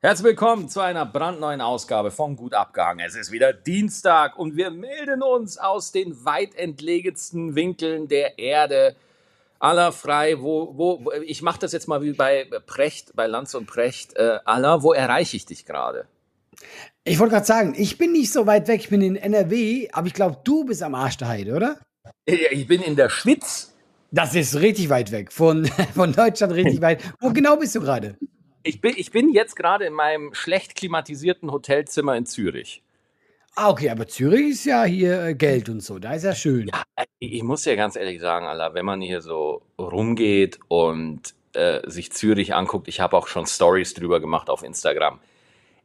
Herzlich willkommen zu einer brandneuen Ausgabe von Gut Abgehangen. Es ist wieder Dienstag und wir melden uns aus den weit entlegensten Winkeln der Erde. Aller frei, wo, wo, ich mache das jetzt mal wie bei Precht, bei Lanz und Precht. Äh, aller, wo erreiche ich dich gerade? Ich wollte gerade sagen, ich bin nicht so weit weg, ich bin in NRW, aber ich glaube, du bist am Arsch der Heide, oder? Ich bin in der Schwitz. Das ist richtig weit weg, von, von Deutschland richtig weit. Wo genau bist du gerade? Ich bin, ich bin jetzt gerade in meinem schlecht klimatisierten Hotelzimmer in Zürich. Ah, okay, aber Zürich ist ja hier äh, Geld und so, da ist ja schön. Ja, ich muss ja ganz ehrlich sagen, Alter, wenn man hier so rumgeht und äh, sich Zürich anguckt, ich habe auch schon Stories drüber gemacht auf Instagram.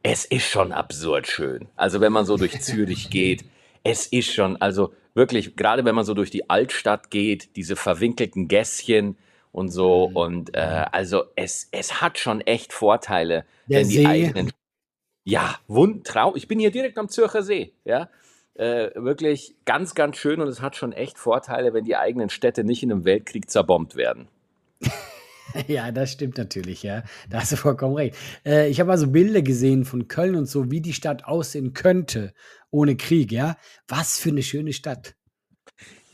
Es ist schon absurd schön. Also wenn man so durch Zürich geht, es ist schon, also wirklich, gerade wenn man so durch die Altstadt geht, diese verwinkelten Gässchen, und so. Mhm. Und äh, also es, es hat schon echt Vorteile, Der wenn die See. eigenen. Ja, wundtrau. Ich bin hier direkt am Zürcher See, ja. Äh, wirklich ganz, ganz schön und es hat schon echt Vorteile, wenn die eigenen Städte nicht in einem Weltkrieg zerbombt werden. Ja, das stimmt natürlich, ja. Da hast du vollkommen recht. Äh, ich habe also Bilder gesehen von Köln und so, wie die Stadt aussehen könnte ohne Krieg, ja. Was für eine schöne Stadt.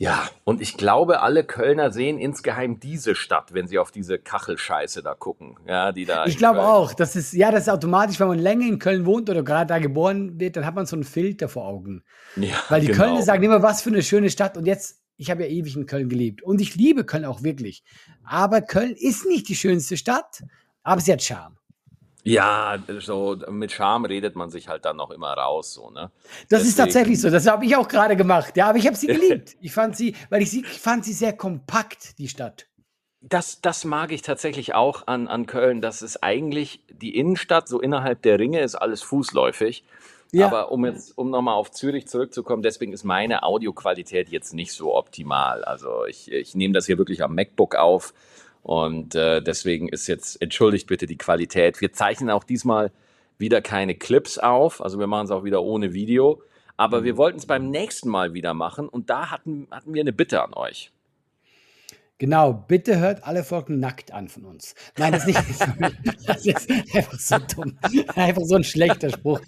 Ja, und ich glaube, alle Kölner sehen insgeheim diese Stadt, wenn sie auf diese Kachelscheiße da gucken. Ja, die da Ich glaube Köln- auch, das ist, ja, das ist automatisch, wenn man länger in Köln wohnt oder gerade da geboren wird, dann hat man so einen Filter vor Augen. Ja, Weil die genau. Kölner sagen immer, was für eine schöne Stadt. Und jetzt, ich habe ja ewig in Köln gelebt. Und ich liebe Köln auch wirklich. Aber Köln ist nicht die schönste Stadt, aber sie hat Charme. Ja, so mit Charme redet man sich halt dann noch immer raus, so, ne? Das ist Deswegen- tatsächlich so. Das habe ich auch gerade gemacht. Ja, aber ich habe sie geliebt. Ich fand sie, weil ich sie, ich fand sie sehr kompakt, die Stadt. Das, das mag ich tatsächlich auch an, an Köln. Das ist eigentlich die Innenstadt, so innerhalb der Ringe ist alles fußläufig. Ja. Aber um jetzt, um nochmal auf Zürich zurückzukommen, deswegen ist meine Audioqualität jetzt nicht so optimal. Also ich, ich nehme das hier wirklich am MacBook auf und äh, deswegen ist jetzt, entschuldigt bitte die Qualität. Wir zeichnen auch diesmal wieder keine Clips auf, also wir machen es auch wieder ohne Video. Aber wir wollten es beim nächsten Mal wieder machen und da hatten, hatten wir eine Bitte an euch. Genau, bitte hört alle Folgen nackt an von uns. Nein, das ist nicht. Das ist einfach so dumm. Einfach so ein schlechter Spruch.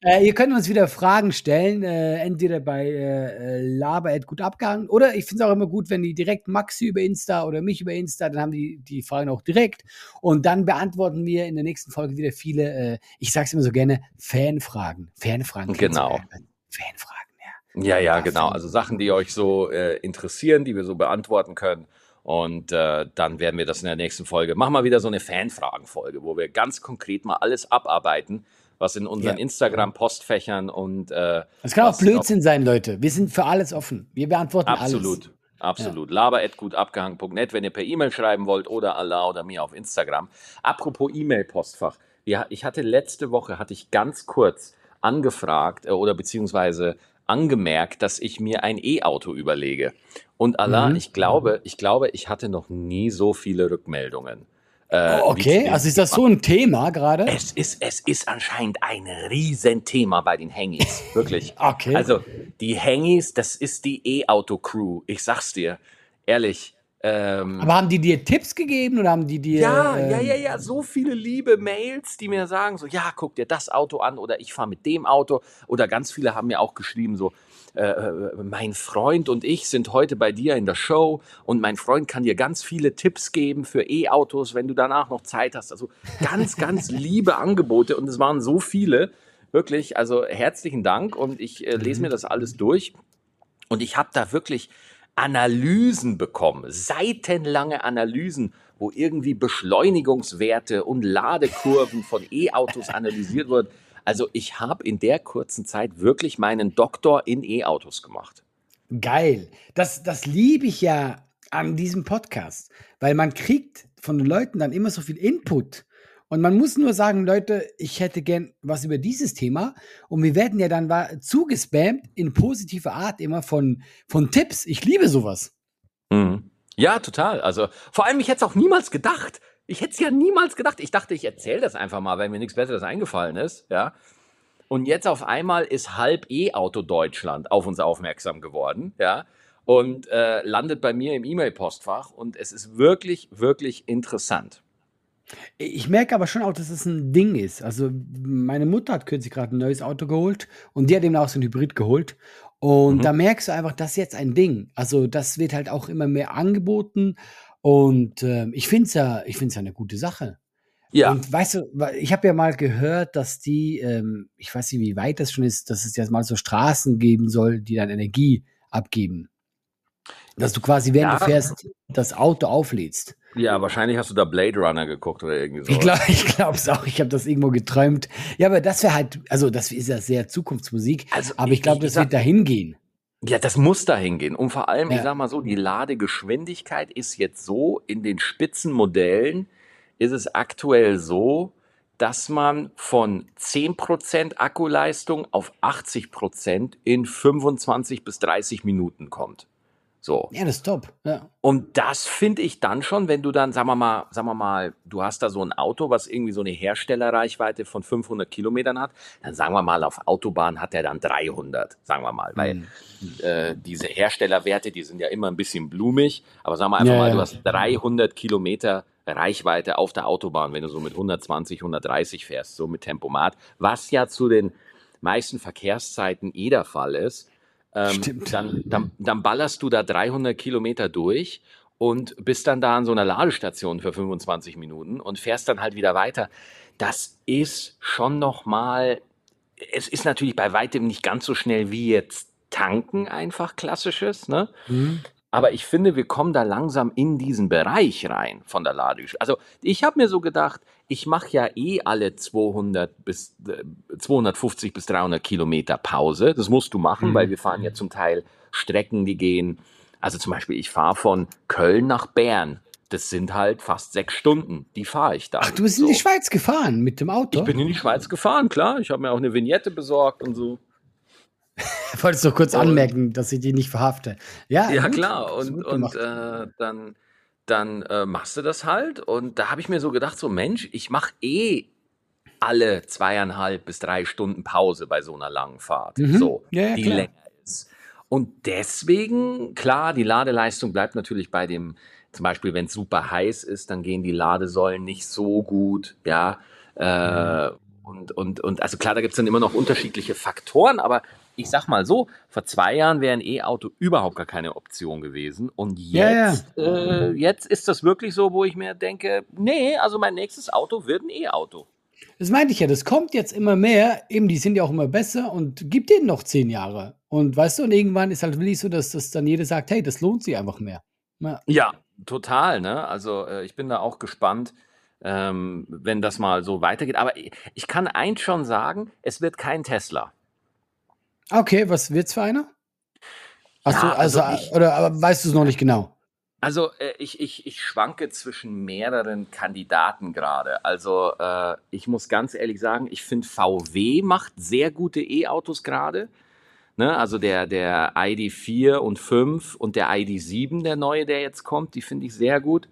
Äh, ihr könnt uns wieder Fragen stellen, äh, entweder bei äh, Laber gut abgehangen oder ich finde es auch immer gut, wenn die direkt Maxi über Insta oder mich über Insta, dann haben die die Fragen auch direkt und dann beantworten wir in der nächsten Folge wieder viele, äh, ich sag's immer so gerne, Fanfragen. Fanfragen. Genau. äh, Fanfragen, ja. Ja, ja, genau. Also Sachen, die euch so äh, interessieren, die wir so beantworten können. Und äh, dann werden wir das in der nächsten Folge. Machen wir wieder so eine Fanfragen-Folge, wo wir ganz konkret mal alles abarbeiten, was in unseren Ja. Instagram-Postfächern und äh, Das kann auch Blödsinn sein, Leute. Wir sind für alles offen. Wir beantworten alles. Absolut. Absolut. Laber.gutabgehangen.net, wenn ihr per E-Mail schreiben wollt oder Allah oder mir auf Instagram. Apropos E-Mail-Postfach. Ich hatte letzte Woche, hatte ich ganz kurz angefragt äh, oder beziehungsweise angemerkt, dass ich mir ein E-Auto überlege. Und Allah, Mhm. ich glaube, ich glaube, ich hatte noch nie so viele Rückmeldungen. Äh, Oh, okay, also ist das so ein Thema gerade? Es ist, es ist anscheinend ein Riesenthema bei den Hangis. Wirklich. Okay. Also, die Hangis, das ist die E-Auto-Crew. Ich sag's dir. Ehrlich. Ähm, Aber haben die dir Tipps gegeben oder haben die dir. ja, ähm, ja, ja, ja. So viele liebe Mails, die mir sagen, so, ja, guck dir das Auto an oder ich fahre mit dem Auto. Oder ganz viele haben mir auch geschrieben, so, äh, äh, mein Freund und ich sind heute bei dir in der Show und mein Freund kann dir ganz viele Tipps geben für E-Autos, wenn du danach noch Zeit hast. Also ganz, ganz liebe Angebote und es waren so viele. Wirklich, also herzlichen Dank und ich äh, lese mir das alles durch. Und ich habe da wirklich Analysen bekommen, seitenlange Analysen, wo irgendwie Beschleunigungswerte und Ladekurven von E-Autos analysiert wurden. Also ich habe in der kurzen Zeit wirklich meinen Doktor in E-Autos gemacht. Geil. Das, das liebe ich ja an diesem Podcast, weil man kriegt von den Leuten dann immer so viel Input. Und man muss nur sagen, Leute, ich hätte gern was über dieses Thema. Und wir werden ja dann zugespammt in positiver Art immer von, von Tipps. Ich liebe sowas. Mhm. Ja, total. Also vor allem, ich hätte es auch niemals gedacht. Ich hätte es ja niemals gedacht. Ich dachte, ich erzähle das einfach mal, weil mir nichts Besseres eingefallen ist. Ja. Und jetzt auf einmal ist halb E-Auto Deutschland auf uns aufmerksam geworden. Ja. Und äh, landet bei mir im E-Mail-Postfach. Und es ist wirklich, wirklich interessant. Ich merke aber schon auch, dass es ein Ding ist. Also, meine Mutter hat kürzlich gerade ein neues Auto geholt und die hat eben auch so ein Hybrid geholt. Und Mhm. da merkst du einfach, das ist jetzt ein Ding. Also, das wird halt auch immer mehr angeboten und, ähm, ich finde es ja ich finde es ja 'ne gute Sache. Ja. Und weißt du, ich habe ja mal gehört, dass die, ähm ich weiß nicht, wie weit das schon ist, dass es jetzt mal so Straßen geben soll, die dann Energie abgeben. Dass du quasi, während du Ja. fährst, das Auto auflädst. Ja, wahrscheinlich hast du da Blade Runner geguckt oder irgendwie so. Ich glaube ich auch. Ich habe das irgendwo geträumt. Ja, aber das wäre halt also, das ist ja sehr Zukunftsmusik, Also, aber ich ich glaube, ich das wird dahin gehen. Ja, das muss dahin gehen. Und vor allem, ich Ja. sage mal so, die Ladegeschwindigkeit ist jetzt so, in den Spitzenmodellen ist es aktuell so, dass man von 10% Akkuleistung auf 80% in 25 bis 30 Minuten kommt. So. Ja, das ist top. Ja. Und das finde ich dann schon, wenn du dann, sagen wir mal, sagen wir mal, du hast da so ein Auto, was irgendwie so eine Herstellerreichweite von 500 Kilometern hat, dann sagen wir mal, auf Autobahn hat er dann 300, sagen wir mal, weil Mhm. äh, diese Herstellerwerte, die sind ja immer ein bisschen blumig, aber sagen wir einfach Ja, mal, du hast 300 Kilometer Reichweite auf der Autobahn, wenn du so mit 120, 130 fährst, so mit Tempomat, was ja zu den meisten Verkehrszeiten eh der Fall ist. Ähm, Stimmt. dann, dann, dann ballerst du da 300 Kilometer durch und bist dann da an so einer Ladestation für 25 Minuten und fährst dann halt wieder weiter. Das ist schon nochmal, es ist natürlich bei weitem nicht ganz so schnell wie jetzt tanken einfach klassisches, ne? Mhm. Aber ich finde, wir kommen da langsam in diesen Bereich rein von der Ladegeschwindigkeit. Also ich habe mir so gedacht, ich mache ja eh alle 200 bis äh, 250 bis 300 Kilometer Pause. Das musst du machen, Mhm. weil wir fahren ja zum Teil Strecken, die gehen. Also zum Beispiel, ich fahre von Köln nach Bern. Das sind halt fast sechs Stunden. Die fahre ich dann. Ach, du bist in so. die Schweiz gefahren mit dem Auto? Ich bin in die Schweiz gefahren, klar. Ich habe mir auch eine Vignette besorgt und so. Ich wollte es doch kurz Und- anmerken, dass ich die nicht verhafte. Ja, Ja, gut. klar. Du Und, und äh, dann, dann äh, machst du das halt. Und da habe ich mir so gedacht, so Mensch, ich mache eh alle zweieinhalb bis drei Stunden Pause bei so einer langen Fahrt. Mhm. So, Ja, ja, die klar. länger ist. Und deswegen, klar, die Ladeleistung bleibt natürlich bei dem, zum Beispiel, wenn es super heiß ist, dann gehen die Ladesäulen nicht so gut, ja. Äh, und, und, und also klar, da gibt es dann immer noch unterschiedliche Faktoren, aber ich sag mal so, vor zwei Jahren wäre ein E-Auto überhaupt gar keine Option gewesen. Und Ja, ja. jetzt, Äh, jetzt ist das wirklich so, wo ich mir denke, nee, also mein nächstes Auto wird ein E-Auto. Das meinte ich ja, das kommt jetzt immer mehr. Eben, die sind ja auch immer besser und gibt denen noch zehn Jahre. Und weißt du, und irgendwann ist halt wirklich so, dass das dann jeder sagt, hey, das lohnt sich einfach mehr. Ja. Ja, total, ne? Also äh, ich bin da auch gespannt, ähm, wenn das mal so weitergeht. Aber ich, ich kann eins schon sagen, es wird kein Tesla. Okay, was wird's für einer? Achso, Ja, also, also ich- oder aber weißt du es noch nicht genau? Also äh, ich, ich, ich schwanke zwischen mehreren Kandidaten gerade. Also äh, ich muss ganz ehrlich sagen, ich finde VW macht sehr gute E-Autos gerade. Ne? Also der, der ID4 und 5 und der ID7, der neue, der jetzt kommt, die finde ich sehr gut.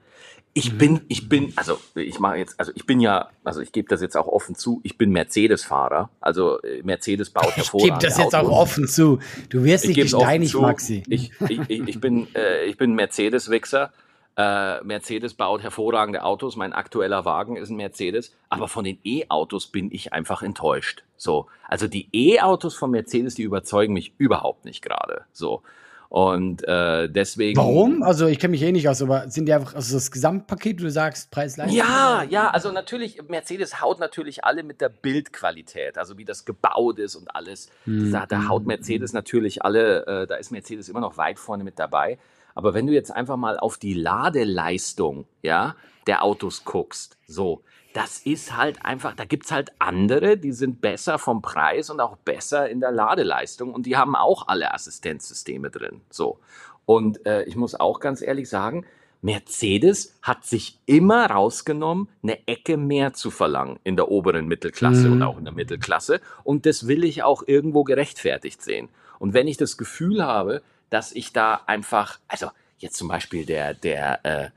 Ich Mhm. bin, ich bin, also ich mache jetzt, also ich bin ja, also ich gebe das jetzt auch offen zu, ich bin Mercedes-Fahrer. Also äh, Mercedes baut Ich gebe das jetzt auch Autos. offen zu. Du wirst Ich nicht gesteinigt. Maxi. Ich, ich, ich, ich bin, äh, ich bin Mercedes-Wichser. Äh, Mercedes baut hervorragende Autos. Mein aktueller Wagen ist ein Mercedes. Aber von den E-Autos bin ich einfach enttäuscht. So. Also die E-Autos von Mercedes, die überzeugen mich überhaupt nicht gerade. So. Und äh, deswegen. Warum? Also ich kenne mich eh nicht aus, aber sind die einfach, also das Gesamtpaket, du sagst Preis-Leistung? Ja, ja, also natürlich, Mercedes haut natürlich alle mit der Bildqualität, also wie das gebaut ist und alles. Hm, Da, da haut Mercedes natürlich alle, äh, da ist Mercedes immer noch weit vorne mit dabei. Aber wenn du jetzt einfach mal auf die Ladeleistung ja, der Autos guckst, so, das ist halt einfach, da gibt's halt andere, die sind besser vom Preis und auch besser in der Ladeleistung und die haben auch alle Assistenzsysteme drin. So. Und äh, ich muss auch ganz ehrlich sagen, Mercedes hat sich immer rausgenommen, eine Ecke mehr zu verlangen in der oberen Mittelklasse Mhm. und auch in der Mittelklasse. Und das will ich auch irgendwo gerechtfertigt sehen. Und wenn ich das Gefühl habe, dass ich da einfach, also jetzt zum Beispiel der, der, äh,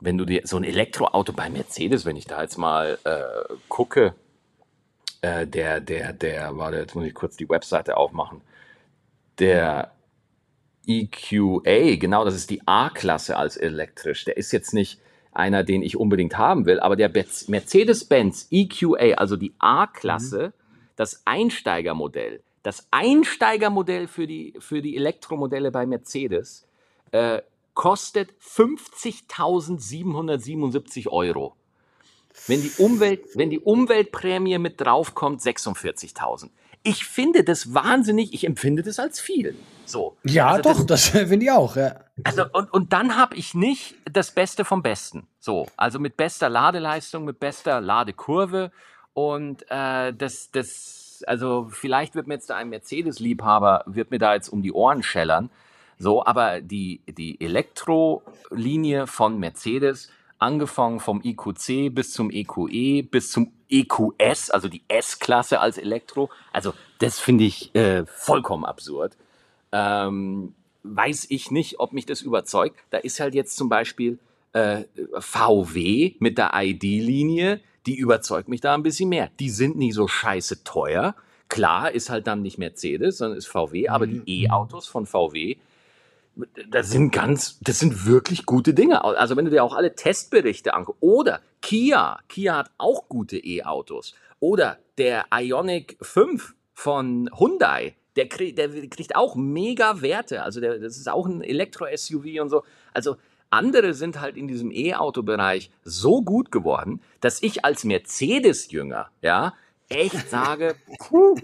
wenn du dir so ein Elektroauto bei Mercedes, wenn ich da jetzt mal äh, gucke, äh, der, der, der, warte, jetzt muss ich kurz die Webseite aufmachen, der EQA, genau, das ist die A-Klasse als elektrisch. Der ist jetzt nicht, einer, den ich unbedingt haben will, aber der Mercedes-Benz EQA, also die A-Klasse, mhm. das Einsteigermodell, das Einsteigermodell für die, für die Elektromodelle bei Mercedes, äh, kostet 50.777 Euro. Wenn die, Umwelt, wenn die Umweltprämie mit draufkommt, 46.000. Ich finde das wahnsinnig, ich empfinde das als viel. So. Ja, also doch, das, das finde ich auch. Ja. Also, und, und dann habe ich nicht das Beste vom Besten. So, also mit bester Ladeleistung, mit bester Ladekurve. Und äh, das, das, also vielleicht wird mir jetzt ein Mercedes-Liebhaber, wird mir da jetzt um die Ohren schellern. So, aber die, die Elektrolinie von Mercedes, angefangen vom IQC bis zum EQE, e, bis zum EQS, also die S-Klasse als Elektro, also das finde ich äh, vollkommen absurd. Ähm, weiß ich nicht, ob mich das überzeugt. Da ist halt jetzt zum Beispiel äh, VW mit der ID-Linie, die überzeugt mich da ein bisschen mehr. Die sind nicht so scheiße teuer. Klar, ist halt dann nicht Mercedes, sondern ist VW, aber die mhm. E-Autos von VW, das sind ganz, das sind wirklich gute Dinge. Also wenn du dir auch alle Testberichte anguckst, oder Kia, Kia hat auch gute E-Autos, oder der Ionic 5 von Hyundai, der, krieg, der kriegt auch mega Werte. Also der, das ist auch ein Elektro-SUV und so. Also andere sind halt in diesem E-Auto-Bereich so gut geworden, dass ich als Mercedes-Jünger, ja, echt sage, puh,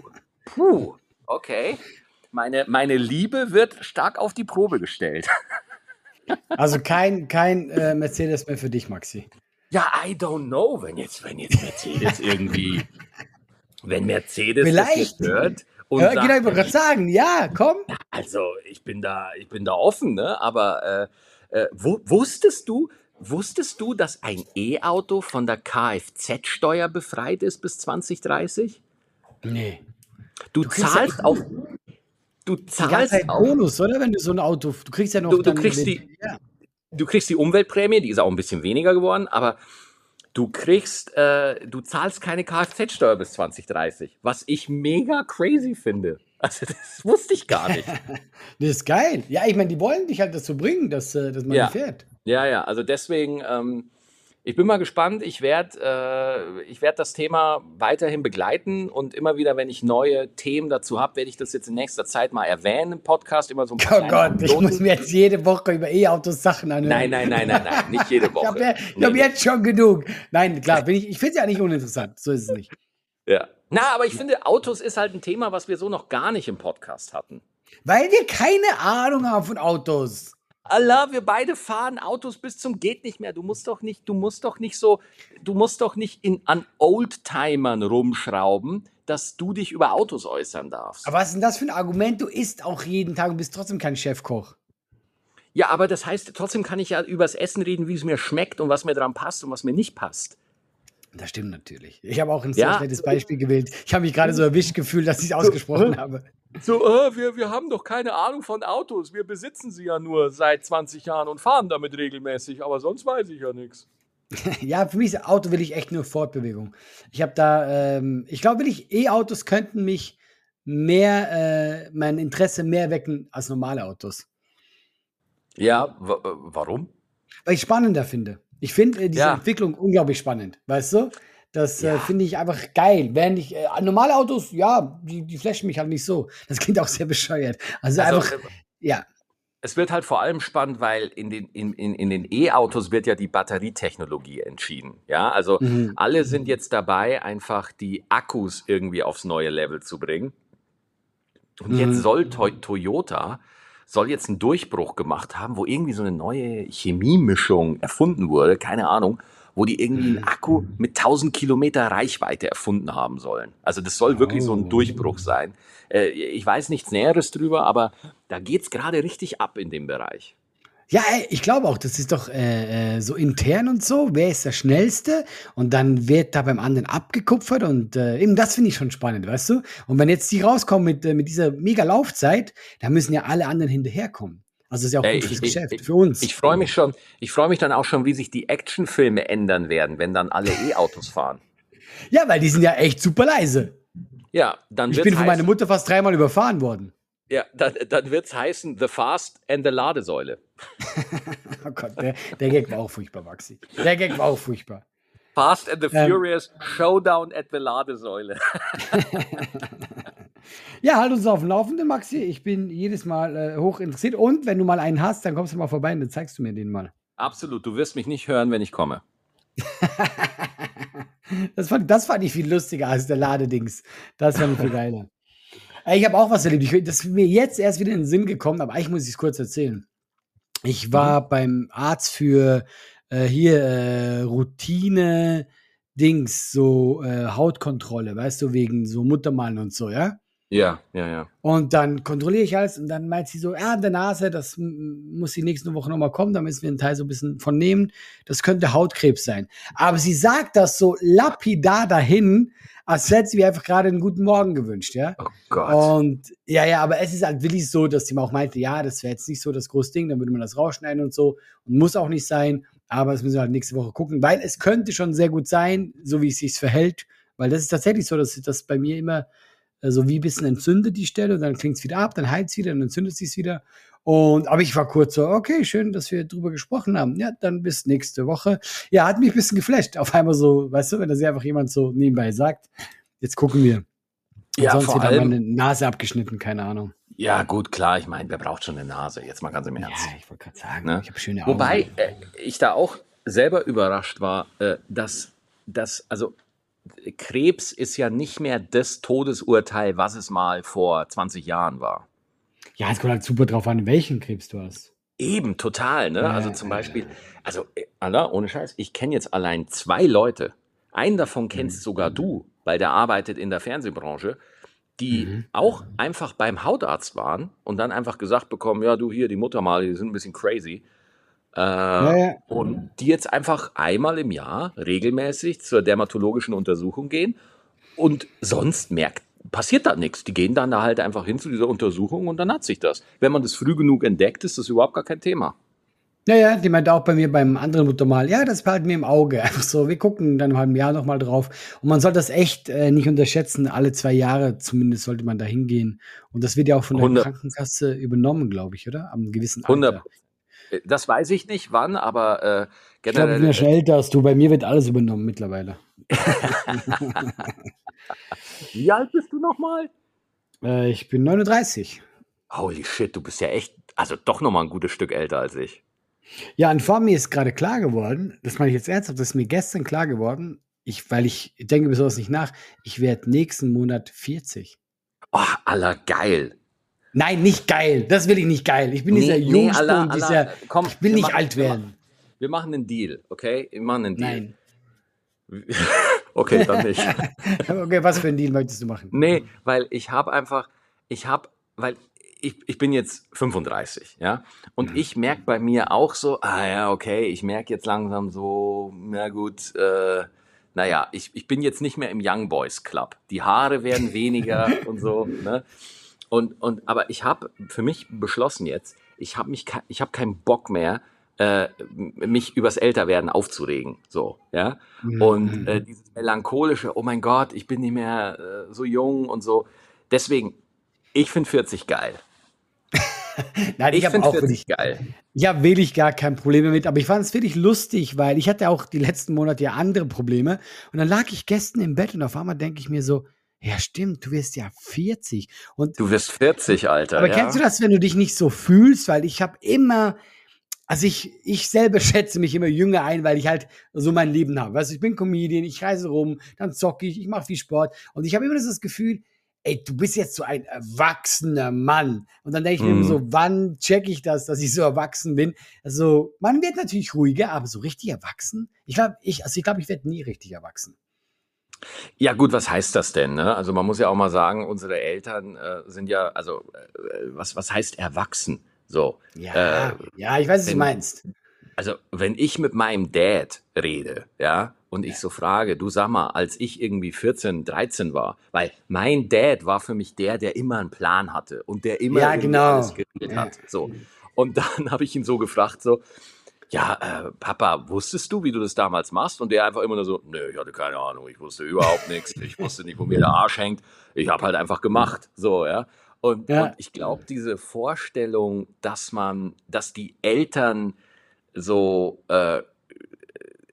puh, okay, meine, meine Liebe wird stark auf die Probe gestellt. Also kein, kein äh, Mercedes mehr für dich, Maxi. Ja, I don't know, wenn jetzt, wenn jetzt Mercedes irgendwie, wenn Mercedes Vielleicht. das hört und ja, genau, ich wollte gerade sagen, ja, komm. Also ich bin da, ich bin da offen, ne? Aber äh, äh, wusstest du, wusstest du, dass ein E-Auto von der Kfz-Steuer befreit ist bis 2030? Nee. Du, du zahlst ja auf, du zahlst die auch, Bonus, oder? Wenn du so ein Auto, du kriegst ja noch du, du kriegst die, ja. du kriegst die Umweltprämie, die ist auch ein bisschen weniger geworden, aber du kriegst, äh, du zahlst keine Kfz-Steuer bis 2030, was ich mega crazy finde. Also das wusste ich gar nicht. das ist geil. Ja, ich meine, die wollen dich halt dazu bringen, dass, äh, dass man ja. fährt. Ja, ja, also deswegen, ähm, ich bin mal gespannt. Ich werde äh, ich werd das Thema weiterhin begleiten und immer wieder, wenn ich neue Themen dazu habe, werde ich das jetzt in nächster Zeit mal erwähnen im Podcast. Immer so ein paar oh Gott, ich muss mir jetzt jede Woche über E-Autos Sachen anhören. Nein, nein, nein, nein, nein, nicht jede Woche. ich habe ja, hab jetzt schon genug. Nein, klar, ich, ich finde es ja nicht uninteressant. So ist es nicht. Ja. Na, aber ich finde, Autos ist halt ein Thema, was wir so noch gar nicht im Podcast hatten. Weil wir keine Ahnung haben von Autos. Allah, wir beide fahren Autos bis zum geht nicht mehr. Du musst doch nicht, du musst doch nicht so, du musst doch nicht in, an Oldtimern rumschrauben, dass du dich über Autos äußern darfst. Aber was ist denn das für ein Argument? Du isst auch jeden Tag und bist trotzdem kein Chefkoch. Ja, aber das heißt, trotzdem kann ich ja übers Essen reden, wie es mir schmeckt und was mir dran passt und was mir nicht passt. Das stimmt natürlich. Ich habe auch ein sehr ja. nettes Beispiel gewählt. Ich habe mich gerade so erwischt gefühlt, dass ich es ausgesprochen habe. So, äh, wir, wir haben doch keine Ahnung von Autos. Wir besitzen sie ja nur seit 20 Jahren und fahren damit regelmäßig. Aber sonst weiß ich ja nichts. ja, für mich ist Auto will ich echt nur Fortbewegung. Ich habe da, ähm, ich glaube, ich E-Autos könnten mich mehr, äh, mein Interesse mehr wecken als normale Autos. Ja, warum? Weil ich spannender finde. Ich finde äh, diese ja. Entwicklung unglaublich spannend, weißt du? Das äh, ja. äh, finde ich einfach geil. Während ich, äh, normale Autos, ja, die, die flashen mich halt nicht so. Das klingt auch sehr bescheuert. Also, also einfach, äh, ja. Es wird halt vor allem spannend, weil in den, in, in, in den E-Autos wird ja die Batterietechnologie entschieden. Ja, also mhm. alle sind jetzt dabei, einfach die Akkus irgendwie aufs neue Level zu bringen. Und mhm. jetzt soll to Toyota soll jetzt einen Durchbruch gemacht haben, wo irgendwie so eine neue Chemiemischung erfunden wurde, keine Ahnung, wo die irgendwie einen Akku mit 1000 Kilometer Reichweite erfunden haben sollen. Also das soll wirklich oh. so ein oh. Durchbruch sein. Äh, ich weiß nichts Näheres drüber, aber da geht's gerade richtig ab in dem Bereich. Ja, ich glaube auch, das ist doch äh, äh, so intern und so. Wer ist der Schnellste? Und dann wird da beim anderen abgekupfert und äh, eben das finde ich schon spannend, weißt du? Und wenn jetzt die rauskommen mit, äh, mit dieser mega Laufzeit, dann müssen ja alle anderen hinterherkommen. Also ist ja auch Ey, gut fürs ich, Geschäft, ich, für uns. Ich freue mich schon, ich freue mich dann auch schon, wie sich die Actionfilme ändern werden, wenn dann alle E-Autos fahren. Ja, weil die sind ja echt super leise. Ja, dann Ich bin von meiner Mutter fast dreimal überfahren worden. Ja, dann, dann wird es heißen The Fast and the Ladesäule. oh Gott, der, der Gag war auch furchtbar, Maxi. Der Gag war auch furchtbar. Fast and the ähm, Furious Showdown at the Ladesäule. ja, halt uns auf dem Laufenden, Maxi. Ich bin jedes Mal äh, hoch interessiert. Und wenn du mal einen hast, dann kommst du mal vorbei und dann zeigst du mir den mal. Absolut. Du wirst mich nicht hören, wenn ich komme. das, fand, das fand ich viel lustiger als der Ladedings. Das fand ich viel geiler. Ich habe auch was erlebt. Ich, das ist mir jetzt erst wieder in den Sinn gekommen, aber eigentlich muss ich es kurz erzählen. Ich war mhm. beim Arzt für äh, hier äh, Routine, Dings, so äh, Hautkontrolle, weißt du, wegen so Muttermalen und so, ja? Ja, ja, ja. Und dann kontrolliere ich alles und dann meint sie so, ja, der Nase, das muss die nächste Woche nochmal kommen, da müssen wir einen Teil so ein bisschen von nehmen. Das könnte Hautkrebs sein. Aber sie sagt das so lapidar dahin, als hätte sie mir einfach gerade einen guten Morgen gewünscht, ja. Oh Gott. Und ja, ja, aber es ist halt wirklich so, dass sie mir auch meinte, ja, das wäre jetzt nicht so das große Ding, dann würde man das rausschneiden und so. Und muss auch nicht sein. Aber das müssen wir halt nächste Woche gucken, weil es könnte schon sehr gut sein, so wie es sich verhält. Weil das ist tatsächlich so, dass das bei mir immer so also wie ein bisschen entzündet die Stelle und dann klingt es wieder ab, dann heilt es wieder, dann entzündet sich wieder. Und aber ich war kurz so, okay, schön, dass wir drüber gesprochen haben. Ja, dann bis nächste Woche. Ja, hat mich ein bisschen geflasht. Auf einmal so, weißt du, wenn das einfach jemand so nebenbei sagt, jetzt gucken wir. Und ja, sonst vor wird allem, meine Nase abgeschnitten, keine Ahnung. Ja, gut, klar, ich meine, wer braucht schon eine Nase? Jetzt mal ganz im Ernst. Ja, ich wollte gerade sagen, Ne? ich habe schöne Augen. Wobei äh, ich da auch selber überrascht war, äh, dass, dass, also Krebs ist ja nicht mehr das Todesurteil, was es mal vor 20 Jahren war. Ja, es kommt halt super drauf an, welchen Krebs du hast. Eben, total, ne? Ja, Also zum Beispiel, also, äh, Anna, ohne Scheiß, ich kenne jetzt allein zwei Leute. Einen davon kennst Mhm. sogar du, weil der arbeitet in der Fernsehbranche, die Mhm. auch einfach beim Hautarzt waren und dann einfach gesagt bekommen, ja, du hier, die Muttermale, die sind ein bisschen crazy. Äh, Ja, ja. und die jetzt einfach einmal im Jahr regelmäßig zur dermatologischen Untersuchung gehen und sonst merkt, passiert da nichts. Die gehen dann da halt einfach hin zu dieser Untersuchung und dann hat sich das. Wenn man das früh genug entdeckt, ist das überhaupt gar kein Thema. Ja, ja, die meinte auch bei mir beim anderen Muttermal, ja, das behalten wir im Auge. Einfach so, wir gucken dann im halben Jahr nochmal drauf. Und man soll das echt äh, nicht unterschätzen. Alle zwei Jahre zumindest sollte man da hingehen. Und das wird ja auch von der 100. Krankenkasse übernommen, glaube ich, oder? Am gewissen 100. Alter. Äh, Das weiß ich nicht wann, aber äh, Ich glaube, ich ja generell. schon älter als du. Bei mir wird alles übernommen mittlerweile. Wie alt bist du nochmal? Äh, ich bin 39. Holy shit, du bist ja echt, also doch nochmal ein gutes Stück älter als ich. Ja, und vor mir ist gerade klar geworden, das meine ich jetzt ernsthaft, das ist mir gestern klar geworden, ich, weil ich denke bis sowas nicht nach, ich werde nächsten Monat 40. Oh, aller geil. Nein, nicht geil. Das will ich nicht geil. Ich bin dieser Nee, nee, Jungspund, Allah, dieser, Allah, komm, ich will nicht machen- alt werden. Wir machen einen Deal, okay? Wir machen einen Deal. Nein. okay, dann nicht. okay, was für ein Deal möchtest du machen? Nee, weil ich habe einfach, ich habe, weil ich, ich bin jetzt 35, ja, und ich merke bei mir auch so, ah ja, okay, ich merke jetzt langsam so, na gut, äh, naja, ich, ich bin jetzt nicht mehr im Young Boys Club. Die Haare werden weniger und so, ne? Und, und, aber ich habe für mich beschlossen jetzt, ich habe mich, ich habe keinen Bock mehr, äh, mich übers Älterwerden aufzuregen, so, ja. Mhm. Und äh, dieses melancholische, oh mein Gott, ich bin nicht mehr äh, so jung und so. Deswegen, ich finde 40 geil. Nein, ich, Ich finde auch 40 wirklich, geil. ich habe wirklich gar kein Problem damit, aber ich fand es wirklich lustig, weil ich hatte auch die letzten Monate ja andere Probleme und dann lag ich gestern im Bett und auf einmal denke ich mir so, ja stimmt, du wirst ja 40 und Du wirst 40, Alter. Aber ja? kennst du das, wenn du dich nicht so fühlst? Weil ich habe immer, also ich, ich selber schätze mich immer jünger ein, weil ich halt so mein Leben habe. Weißt du, ich bin Comedian, ich reise rum, dann zocke ich, ich mache viel Sport und ich habe immer das Gefühl, ey, du bist jetzt so ein erwachsener Mann. Und dann denke ich mir immer Mhm. so, wann checke ich das, dass ich so erwachsen bin? Also, man wird natürlich ruhiger, aber so richtig erwachsen? Ich glaube, ich, also ich glaube, ich werde nie richtig erwachsen. Ja, gut, was heißt das denn? Ne? Also man muss ja auch mal sagen, unsere Eltern äh, sind ja, also äh, was, was heißt erwachsen? So, Ja, Äh, ja, ich weiß, was du wenn- meinst. also wenn ich mit meinem Dad rede, ja, und ich so frage, du sag mal, als ich irgendwie 14, 13 war, weil mein Dad war für mich der, der immer einen Plan hatte und der immer Ja, genau. alles geregelt Ja. hat. So. Und dann habe ich ihn so gefragt, so, ja, äh, Papa, wusstest du, wie du das damals machst? Und der einfach immer nur so, nö, ich hatte keine Ahnung, ich wusste überhaupt nichts, ich wusste nicht, wo mir der Arsch hängt, ich habe halt einfach gemacht, so, ja. Und, Ja. und ich glaube, diese Vorstellung, dass man, dass die Eltern so, äh,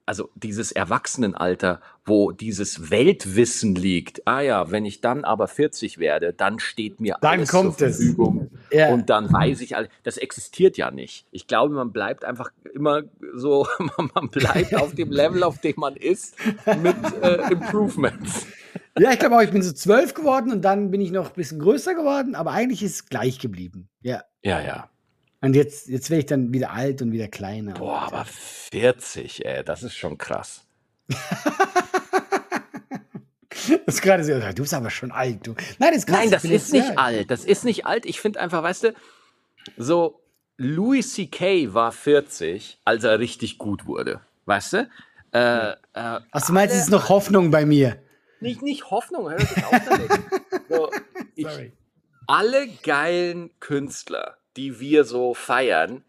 also dieses Erwachsenenalter, wo dieses Weltwissen liegt, ah ja, wenn ich dann aber 40 werde, dann steht mir Dann alles kommt zur es. Verfügung. Ja. Und dann weiß ich, das existiert ja nicht. Ich glaube, man bleibt einfach immer so, man bleibt auf dem Level, auf dem man ist, mit äh, Improvements. Ja, ich glaube auch, ich bin so zwölf geworden und dann bin ich noch ein bisschen größer geworden, aber eigentlich ist es gleich geblieben. Ja. Ja, ja. Und jetzt, jetzt werde ich dann wieder alt und wieder kleiner. Boah, aber 40, ey, das ist schon krass. Das ist gerade so, du bist aber schon alt, du. Nein, das ist. Nein, das ist nicht ja. alt. Das ist nicht alt. Ich finde einfach, weißt du, so Louis C.K. war 40, als er richtig gut wurde. Weißt du? Äh, äh, Ach, du meinst, es ist noch Hoffnung bei mir. nicht, nicht Hoffnung, hör das auf damit. so, ich, Sorry. alle geilen Künstler, die wir so feiern,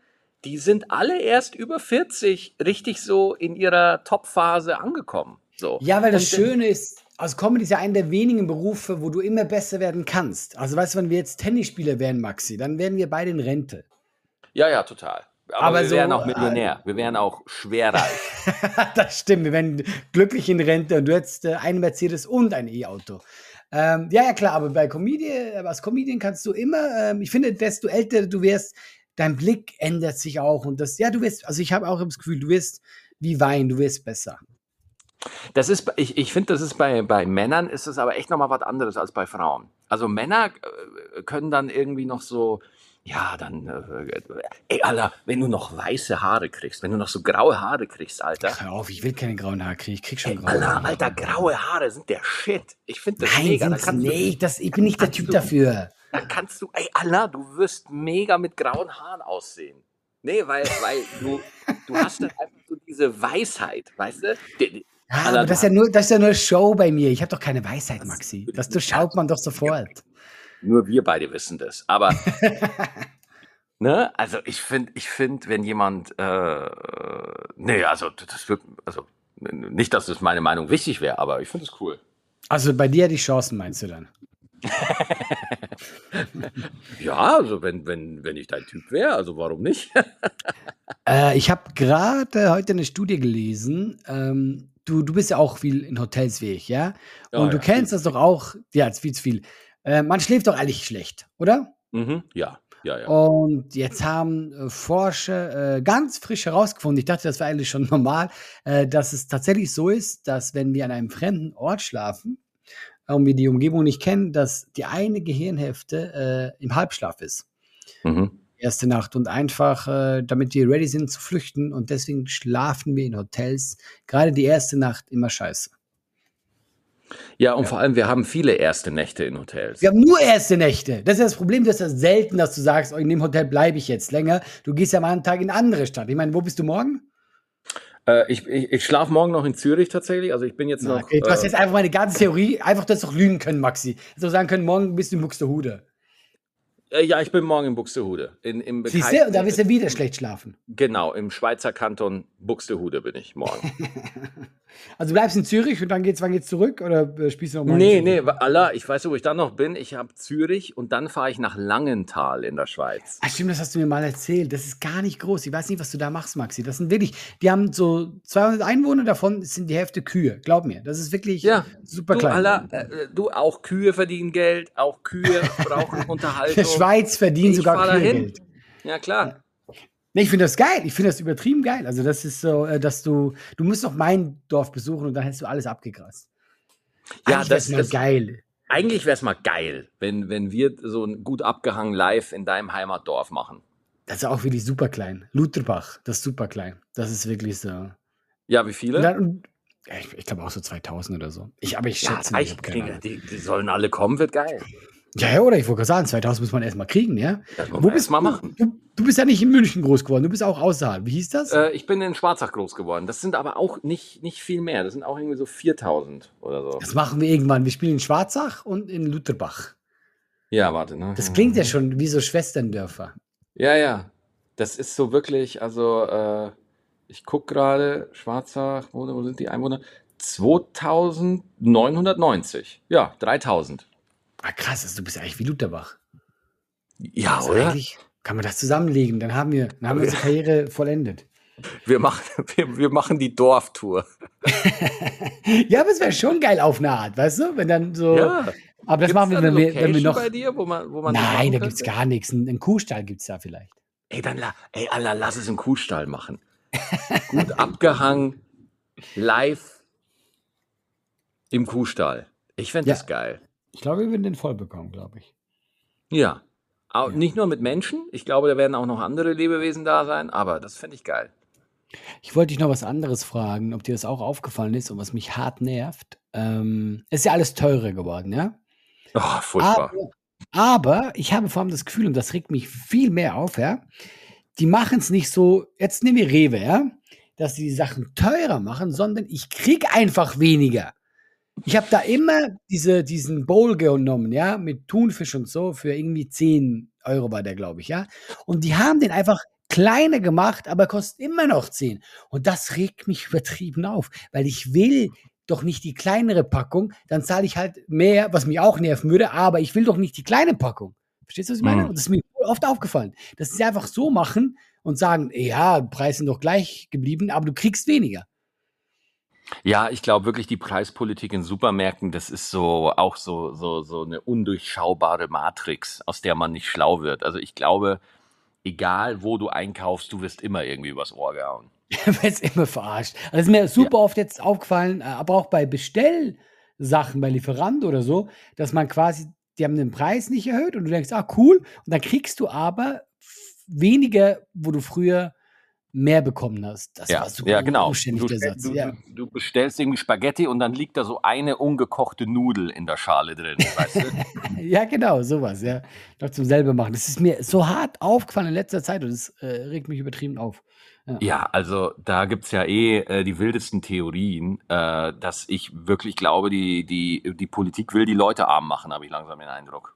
die sind alle erst über 40 richtig so in ihrer Top-Phase angekommen. So. Ja, weil das Und, Schöne ist, also Comedy ist ja einer der wenigen Berufe, wo du immer besser werden kannst. Also weißt du, wenn wir jetzt Tennisspieler wären, Maxi, dann wären wir beide in Rente. Ja, ja, total. Aber, Aber wir so, wären auch äh, Millionär. Wir wären auch schwerreich. das stimmt, wir wären glücklich in Rente und du hättest äh, einen Mercedes und ein E-Auto. Ähm, ja, ja, klar, aber bei Comedian, als Comedian kannst du immer, ähm, ich finde, desto älter du wirst, dein Blick ändert sich auch und das, ja, du wirst, also ich habe auch das Gefühl, du wirst wie Wein, du wirst besser. Das ist, ich, ich finde, das ist bei, bei Männern ist es aber echt nochmal was anderes als bei Frauen. Also Männer äh, können dann irgendwie noch so, ja, dann, äh, ey, Alter, wenn du noch weiße Haare kriegst, wenn du noch so graue Haare kriegst, Alter. Hör auf, ich will keine grauen Haare kriegen, ich krieg schon Ey, graue Alter, Haare. Alter, graue Haare sind der Shit. Ich finde das Nein, mega. Da kannst, du, nicht, das, ich bin nicht der Typ du- dafür. da kannst du, ey, Alter, du wirst mega mit grauen Haaren aussehen. Nee, weil, weil du, du hast dann einfach so diese Weisheit, weißt du? Die- Ja, aber das ist ja, nur, das ist ja nur Show bei mir. Ich habe doch keine Weisheit, Maxi. Das durchschaut man doch sofort. Nur wir beide wissen das. Aber ne, also ich finde, ich finde, wenn jemand, äh, nee, also das wird, also nicht, dass das meine Meinung wichtig wäre, aber ich finde es cool. Also bei dir die Chancen, meinst du dann? Ja, also wenn, wenn, wenn ich dein Typ wäre, also warum nicht? Äh, ich habe gerade heute eine Studie gelesen. Ähm, du, du bist ja auch viel in Hotels wie ich, ja? Und Ja, du ja, kennst das doch auch. Ja, ist viel zu viel. Äh, man schläft doch eigentlich schlecht, oder? mhm, ja, ja, ja. Und jetzt haben äh, Forscher äh, ganz frisch herausgefunden, ich dachte, das wäre eigentlich schon normal, äh, dass es tatsächlich so ist, dass wenn wir an einem fremden Ort schlafen äh, und wir die Umgebung nicht kennen, dass die eine Gehirnhälfte äh, im Halbschlaf ist. Mhm. Erste Nacht und einfach, äh, damit wir ready sind zu flüchten und deswegen schlafen wir in Hotels, gerade die erste Nacht immer scheiße. Ja, und vor allem, wir haben viele erste Nächte in Hotels. Wir haben nur erste Nächte. Das ist das Problem, das ist ja selten, dass du sagst, oh, in dem Hotel bleibe ich jetzt länger. Du gehst ja mal einen Tag in eine andere Stadt. Ich meine, wo bist du morgen? Äh, ich ich, ich schlafe morgen noch in Zürich tatsächlich. Also ich bin jetzt Na, noch. okay, du hast äh, jetzt einfach meine ganze Theorie, einfach das doch lügen können, Maxi. So sagen können, morgen bist du in Buxtehude. Äh, ja, ich bin morgen in Buxtehude. In, im Siehst du, da wirst du wieder schlecht schlafen. Genau, im Schweizer Kanton Buxtehude bin ich morgen. Also du bleibst in Zürich und dann geht's, wann geht's zurück? Oder äh, spielst du noch mal? nee, nee, Allah, ich weiß, wo ich dann noch bin. Ich habe Zürich und dann fahre ich nach Langenthal in der Schweiz. Ah, stimmt, das hast du mir mal erzählt. Das ist gar nicht groß. Ich weiß nicht, was du da machst, Maxi. Das sind wirklich, die haben so 200 Einwohner, davon sind die Hälfte Kühe. Glaub mir, das ist wirklich Ja, super Du, klein. Allah, äh, du, auch Kühe verdienen Geld, auch Kühe brauchen Unterhaltung. Schweiz verdienen Ich sogar fahr Kühe dahin. Geld. Ja, klar. Nee, ich finde das geil. Ich finde das übertrieben geil. Also, das ist so, äh, dass du, du musst doch mein Dorf besuchen und dann hättest du alles abgegrast. Ja, Eigentlich das- das- geil. Eigentlich wäre es mal geil, wenn, wenn wir so ein gut abgehangen live in deinem Heimatdorf machen. Das ist auch wirklich super klein. Lutherbach, das ist super klein. Das ist wirklich so. Ja, wie viele? dann, und, ja, ich ich glaube auch so 2000 oder so. Ich, aber ich Ja, schätze nicht, ich. Die, die sollen alle kommen, wird geil. Ja, ja, oder ich wollte gerade sagen, 2000 muss man erstmal kriegen, ja? Das Wo bist mal du? machen. Du, du bist ja nicht in München groß geworden, du bist auch außerhalb. Wie hieß das? Äh, ich bin in Schwarzach groß geworden. Das sind aber auch nicht, nicht viel mehr. Das sind auch irgendwie so 4000 oder so. das machen wir irgendwann. Wir spielen in Schwarzach und in Lutherbach. Ja, warte, ne? Das klingt ja schon wie so Schwesterndörfer. Ja, ja. Das ist so wirklich, also, äh, ich gucke gerade, Schwarzach, wo, wo sind die Einwohner? 2990. Ja, 3000. Ah, krass, also du bist ja eigentlich wie Lutherbach. Ja, Also oder? kann man das zusammenlegen, dann haben wir, dann haben wir unsere Karriere vollendet. Wir machen, wir, wir machen die Dorftour. Ja, aber es wäre schon geil auf eine Art, weißt du? Wenn dann so. Ja. Aber das Gibt's machen wir, wenn wir, wenn wir noch. bei dir, wo man, wo man Nein, da gibt es gar nichts. Einen Kuhstall gibt es da vielleicht. Ey, dann la, ey, Allah, lass es im Kuhstall machen. Gut abgehangen, live im Kuhstall. Ich fände Ja. das geil. Ich glaube, wir würden den voll bekommen, glaube ich. Ja. Au- Ja. Nicht nur mit Menschen. Ich glaube, da werden auch noch andere Lebewesen da sein, aber das fände ich geil. Ich wollte dich noch was anderes fragen, ob dir das auch aufgefallen ist und was mich hart nervt. Ähm, es ist ja alles teurer geworden, ja? Oh, furchtbar. Aber, aber ich habe vor allem das Gefühl, und das regt mich viel mehr auf, ja, die machen es nicht so, jetzt nehmen wir Rewe, ja, dass sie die Sachen teurer machen, sondern ich krieg einfach weniger. Ich habe da immer diese, diesen Bowl genommen, ja, mit Thunfisch und so, für irgendwie 10 Euro war der, glaube ich, ja. Und die haben den einfach kleiner gemacht, aber kostet immer noch 10. Und das regt mich übertrieben auf, weil ich will doch nicht die kleinere Packung, dann zahle ich halt mehr, was mich auch nerven würde, aber ich will doch nicht die kleine Packung. Verstehst du, was ich meine? Mhm. Und das ist mir oft aufgefallen, dass sie einfach so machen und sagen, ja, Preise sind doch gleich geblieben, aber du kriegst weniger. Ja, ich glaube wirklich, die Preispolitik in Supermärkten, das ist so auch so, so, so eine undurchschaubare Matrix, aus der man nicht schlau wird. Also ich glaube, egal wo du einkaufst, du wirst immer irgendwie übers Ohr gehauen. wird immer verarscht. Also ist mir super oft jetzt aufgefallen, äh, aber auch bei Bestellsachen, bei Lieferant oder so, dass man quasi, die haben den Preis nicht erhöht und du denkst, ah, cool, und dann kriegst du aber weniger, wo du früher mehr bekommen hast. Das Ja, war so ja, genau. umständlich, Du, Satz. du, ja. du, bestellst irgendwie Spaghetti und dann liegt da so eine ungekochte Nudel in der Schale drin, weißt du? ja, genau, sowas, ja. Noch zum selber machen. Das ist mir so hart aufgefallen in letzter Zeit und das äh, regt mich übertrieben auf. Ja, also da gibt's ja eh äh, die wildesten Theorien, äh, dass ich wirklich glaube, die, die, die Politik will die Leute arm machen, habe ich langsam den Eindruck.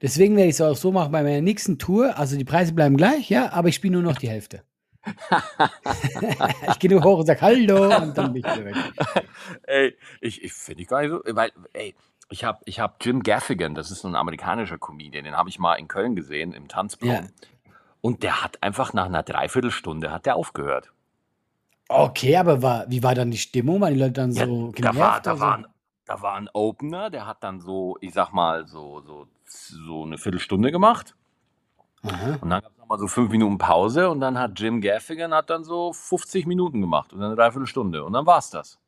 Deswegen werde ich es auch so machen bei meiner nächsten Tour. Also die Preise bleiben gleich, ja, aber ich spiele nur noch die Hälfte. ich gehe nur hoch und sage Hallo und dann bin ich wieder weg. Ey, ich, ich finde ich gar nicht so, weil, ey, ich habe ich hab Jim Gaffigan, das ist so ein amerikanischer Comedian, den habe ich mal in Köln gesehen, im Tanzbrunnen. Ja. Und der hat einfach nach einer Dreiviertelstunde hat der aufgehört. Okay, aber war, wie war dann die Stimmung? Waren die Leute dann Ja, so da war, genervt? da, war ein, da war ein Opener, der hat dann so, ich sag mal, so, so, so eine Viertelstunde gemacht. Aha. Und dann gab nochmal so fünf Minuten Pause und dann hat Jim Gaffigan hat dann so 50 Minuten gemacht und dann eine Dreiviertelstunde. Und dann war's das.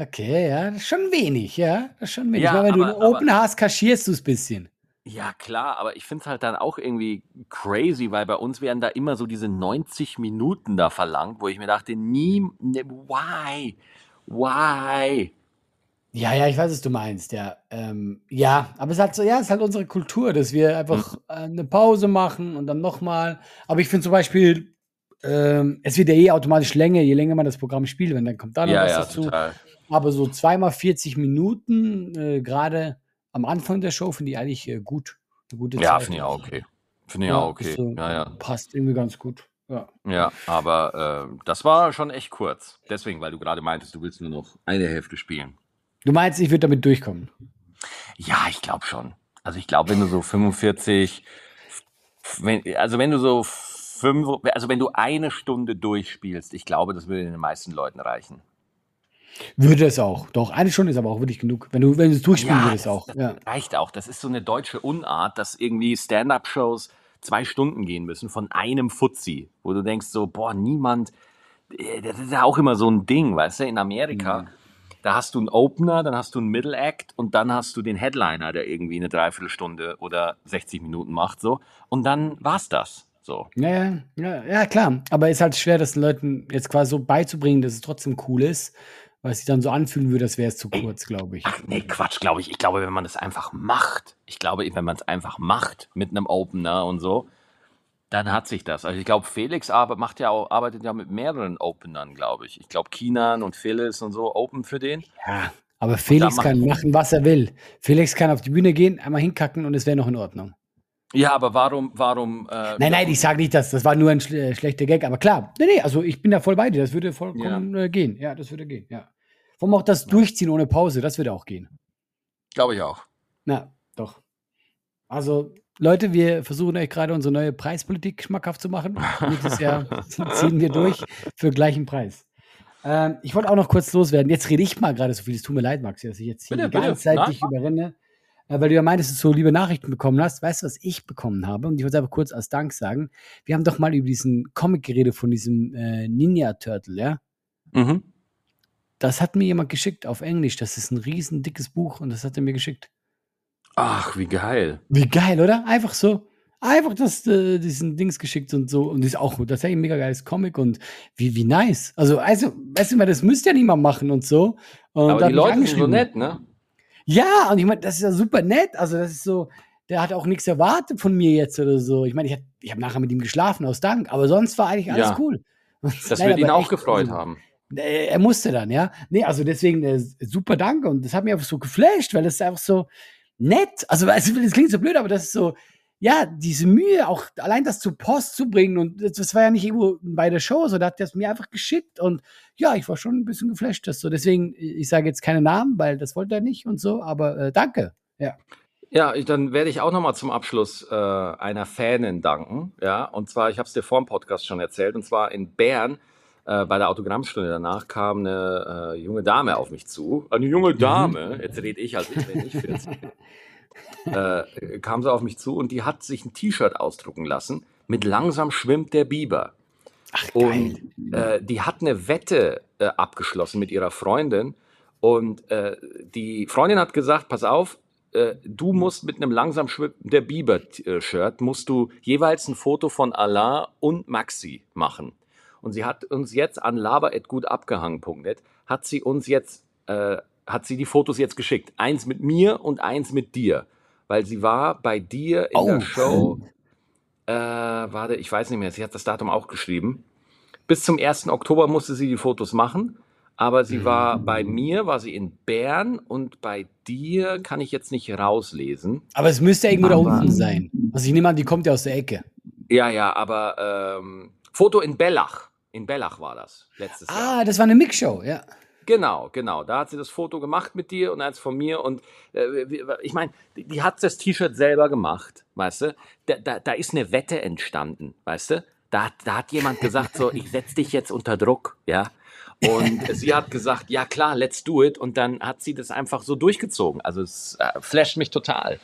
Okay, ja, das ist schon wenig, ja. Das ist schon wenig. Ja, Weil wenn du aber- einen Open hast, kaschierst du es ein bisschen. Ja, klar, aber ich finde es halt dann auch irgendwie crazy, weil bei uns werden da immer so diese 90 Minuten da verlangt, wo ich mir dachte, nie, ne, why? Why? Ja, ja, ich weiß, was du meinst, ja. Ähm, ja, aber es ist halt so, ja, es ist halt unsere Kultur, dass wir einfach Mhm. äh, eine Pause machen und dann nochmal. Aber ich finde zum Beispiel, ähm, es wird ja eh automatisch länger, je länger man das Programm spielt, wenn dann kommt da noch Ja, was ja, dazu. total. Aber so zweimal 40 Minuten, äh, gerade am Anfang der Show, finde ich eigentlich äh, gut. Eine gute Ja, Zeit. finde ich auch okay. Finde ich Ja, auch okay. ist so- Ja, ja. Passt irgendwie ganz gut. Ja. Ja, aber äh, das war schon echt kurz. Deswegen, weil du gerade meintest, du willst nur noch eine Hälfte spielen. Du meinst, ich würde damit durchkommen? Ja, ich glaube schon. Also ich glaube, wenn du so 45, wenn, also wenn du so fünf, also wenn du eine Stunde durchspielst, ich glaube, das würde den meisten Leuten reichen. Würde es auch. Doch, eine Stunde ist aber auch wirklich genug. Wenn du, wenn du es durchspielen Ja, würdest das, auch. das Ja. reicht auch. Das ist so eine deutsche Unart, dass irgendwie Stand-up-Shows zwei Stunden gehen müssen von einem Fuzzi, wo du denkst so, boah, niemand, äh, das ist ja auch immer so ein Ding, weißt du, in Amerika, da hast du einen Opener, dann hast du einen Middle Act und dann hast du den Headliner, der irgendwie eine Dreiviertelstunde oder 60 Minuten macht, so. Und dann war's das, so. Ja, ja, ja, klar. Aber ist halt schwer, das den Leuten jetzt quasi so beizubringen, dass es trotzdem cool ist, weil es sich dann so anfühlen würde, als wäre es zu kurz, glaube ich. Ach nee, Quatsch, glaube ich. Ich glaube, wenn man das einfach macht, ich glaube, wenn man es einfach macht mit einem Opener und so, dann hat sich das. Also ich glaube, Felix arbeitet, macht ja auch, arbeitet ja mit mehreren Openern, glaube ich. Ich glaube, Kinan und Phyllis und so open für den. Ja, aber Felix kann machen, was er will. Felix kann auf die Bühne gehen, einmal hinkacken und es wäre noch in Ordnung. Ja, aber warum, warum? Äh, Nein, nein, ich sage nicht, dass das war nur ein schle schlechter Gag, aber klar, nee, nee, also ich bin da voll bei dir, das würde vollkommen äh, gehen. Ja, das würde gehen, ja. Warum auch das Durchziehen ohne Pause, das würde auch gehen. Glaube ich auch. Na, doch. Also, Leute, wir versuchen euch gerade unsere neue Preispolitik schmackhaft zu machen. Nächstes Jahr ziehen wir durch für gleichen Preis. Ähm, ich wollte auch noch kurz loswerden. Jetzt rede ich mal gerade so viel. Es tut mir leid, Maxi, dass ich jetzt hier Bitte, die ganze bitte. Zeit Na? dich überrenne. Äh, weil du ja meintest, dass du so liebe Nachrichten bekommen hast. Weißt du, was ich bekommen habe? Und ich wollte einfach kurz als Dank sagen. Wir haben doch mal über diesen Comic geredet von diesem äh, Ninja Turtle, ja? Mhm. Das hat mir jemand geschickt auf Englisch. Das ist ein riesen dickes Buch und das hat er mir geschickt. Ach, wie geil. Wie geil, oder? Einfach so. Einfach das, äh, diesen Dings geschickt und so. Und das ist auch tatsächlich ein mega geiles Comic und wie, wie nice. Also, also, weißt du mal, das müsste ja niemand machen und so. Und Aber die Leute sind so nett, ne? Ja, und ich meine, das ist ja super nett. Also, das ist so, der hat auch nichts erwartet von mir jetzt oder so. Ich meine, ich, hab- ich habe nachher mit ihm geschlafen aus Dank, aber sonst war eigentlich alles Ja. cool. Das Nein, wird ihn auch gefreut also, haben. äh, Er musste dann, ja. Nee, also deswegen äh, super Danke und das hat mich einfach so geflasht, weil das ist einfach so nett. Also, du, das klingt so blöd, aber das ist so, ja, diese Mühe, auch allein das zur Post zu bringen und das, war ja nicht irgendwo bei der Show, so, da hat er es mir einfach geschickt und ja, ich war schon ein bisschen geflasht. Das so. Deswegen, ich sage jetzt keine Namen, weil das wollte er nicht und so, aber äh, danke. Ja. Ja, dann werde ich auch nochmal zum Abschluss äh, einer Fanin danken. Ja, und zwar, ich habe es dir vor dem Podcast schon erzählt, und zwar in Bern äh, bei der Autogrammstunde danach kam eine äh, junge Dame auf mich zu. Eine junge Dame, jetzt rede ich, als ich, wenn ich 40 bin. Äh, kam sie auf mich zu und die hat sich ein T-Shirt ausdrucken lassen mit Langsam schwimmt der Biber. Ach, geil. Und äh, die hat eine Wette äh, abgeschlossen mit ihrer Freundin. Und äh, die Freundin hat gesagt, pass auf, äh, du musst mit einem langsam schwimmender Biber-Shirt, musst du jeweils ein Foto von Alain und Maxi machen. Und sie hat uns jetzt an laber.gutabgehangen.net, hat sie uns jetzt, äh, hat sie die Fotos jetzt geschickt. Eins mit mir und eins mit dir. Weil sie war bei dir in Oh, der Show, äh, warte, ich weiß nicht mehr, sie hat das Datum auch geschrieben. Bis zum 1. Oktober musste sie die Fotos machen, aber sie war bei mir, war sie in Bern und bei dir kann ich jetzt nicht rauslesen. Aber es müsste ja irgendwo da Aber- unten sein. Also ich nehme an, die kommt ja aus der Ecke. Ja, ja, aber ähm, Foto in Bellach. In Bellach war das letztes Jahr. Ah, das war eine Mixshow, ja. Genau, genau. Da hat sie das Foto gemacht mit dir und eins von mir. Und äh, ich meine, die, hat das T-Shirt selber gemacht, weißt du? Da, da, da ist eine Wette entstanden, weißt du? Da, hat- da hat jemand gesagt, so, ich setz dich jetzt unter Druck, ja? Und sie hat gesagt, ja klar, let's do it. Und dann hat sie das einfach so durchgezogen. Also es äh, flasht mich total.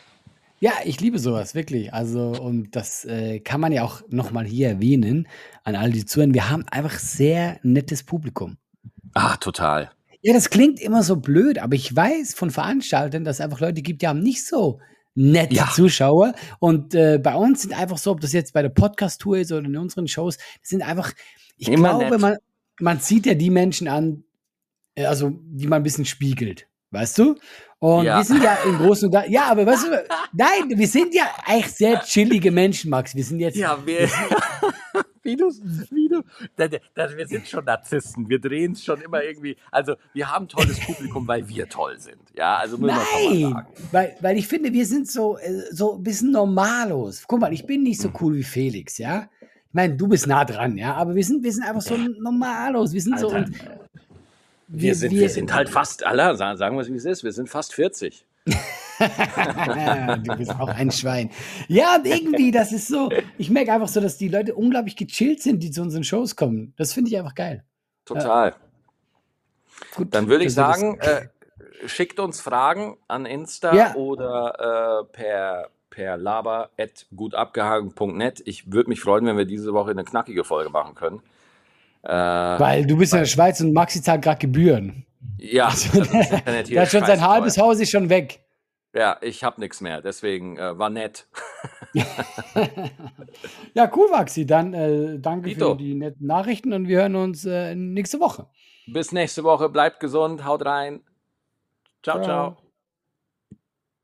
Ja, ich liebe sowas, wirklich. Also, und das äh, kann man ja auch nochmal hier erwähnen an all die zuhören. Wir haben einfach sehr nettes Publikum. Ah, total. Ja, das klingt immer so blöd, aber ich weiß von Veranstaltern, dass es einfach Leute gibt, die haben nicht so nette Ja. Zuschauer. Und äh, bei uns sind einfach so, ob das jetzt bei der Podcast-Tour ist oder in unseren Shows, sind einfach, ich Immer glaube, nett. man, man sieht ja die Menschen an, äh, also die man ein bisschen spiegelt. Weißt du? Und Ja. wir sind ja im Großen und Ganzen, ja, aber weißt du, nein, wir sind ja eigentlich sehr chillige Menschen, Max. Wir sind jetzt, Ja, wir. wie du, wie du. Da, da, wir sind schon Narzissten. Wir drehen es schon immer irgendwie. Also, wir haben tolles Publikum, weil wir toll sind. Ja, also muss man Nein, sagen. weil, weil ich finde, wir sind so, äh, so ein bisschen normalos. Guck mal, ich bin nicht so Mhm. cool wie Felix, ja. Ich meine, du bist nah dran, ja, aber wir sind, wir sind einfach so normalos. Wir sind so Alter, und Wir sind, wir sind halt fast, alle, sagen wir es wie es ist, wir sind fast 40. du bist auch ein Schwein. Ja, und irgendwie, das ist so, ich merke einfach so, dass die Leute unglaublich gechillt sind, die zu unseren Shows kommen. Das finde ich einfach geil. Total. Gut, Dann würde ich sagen, äh, schickt uns Fragen an Insta Ja. oder äh, per, per laber.gutabgehangen.net. Ich würde mich freuen, wenn wir diese Woche eine knackige Folge machen können. Äh, das, weil du bist in der Schweiz und Maxi zahlt gerade Gebühren. ja, das Internet hier Der hat ist schon sein halbes. Haus ist schon weg. Ja, ich habe nichts mehr, deswegen äh, war nett. Ja, cool, Maxi. Dann äh, danke Dito. für die netten Nachrichten und wir hören uns äh, nächste Woche. Bis nächste Woche, bleibt gesund, haut rein. ciao. ciao. Ciao.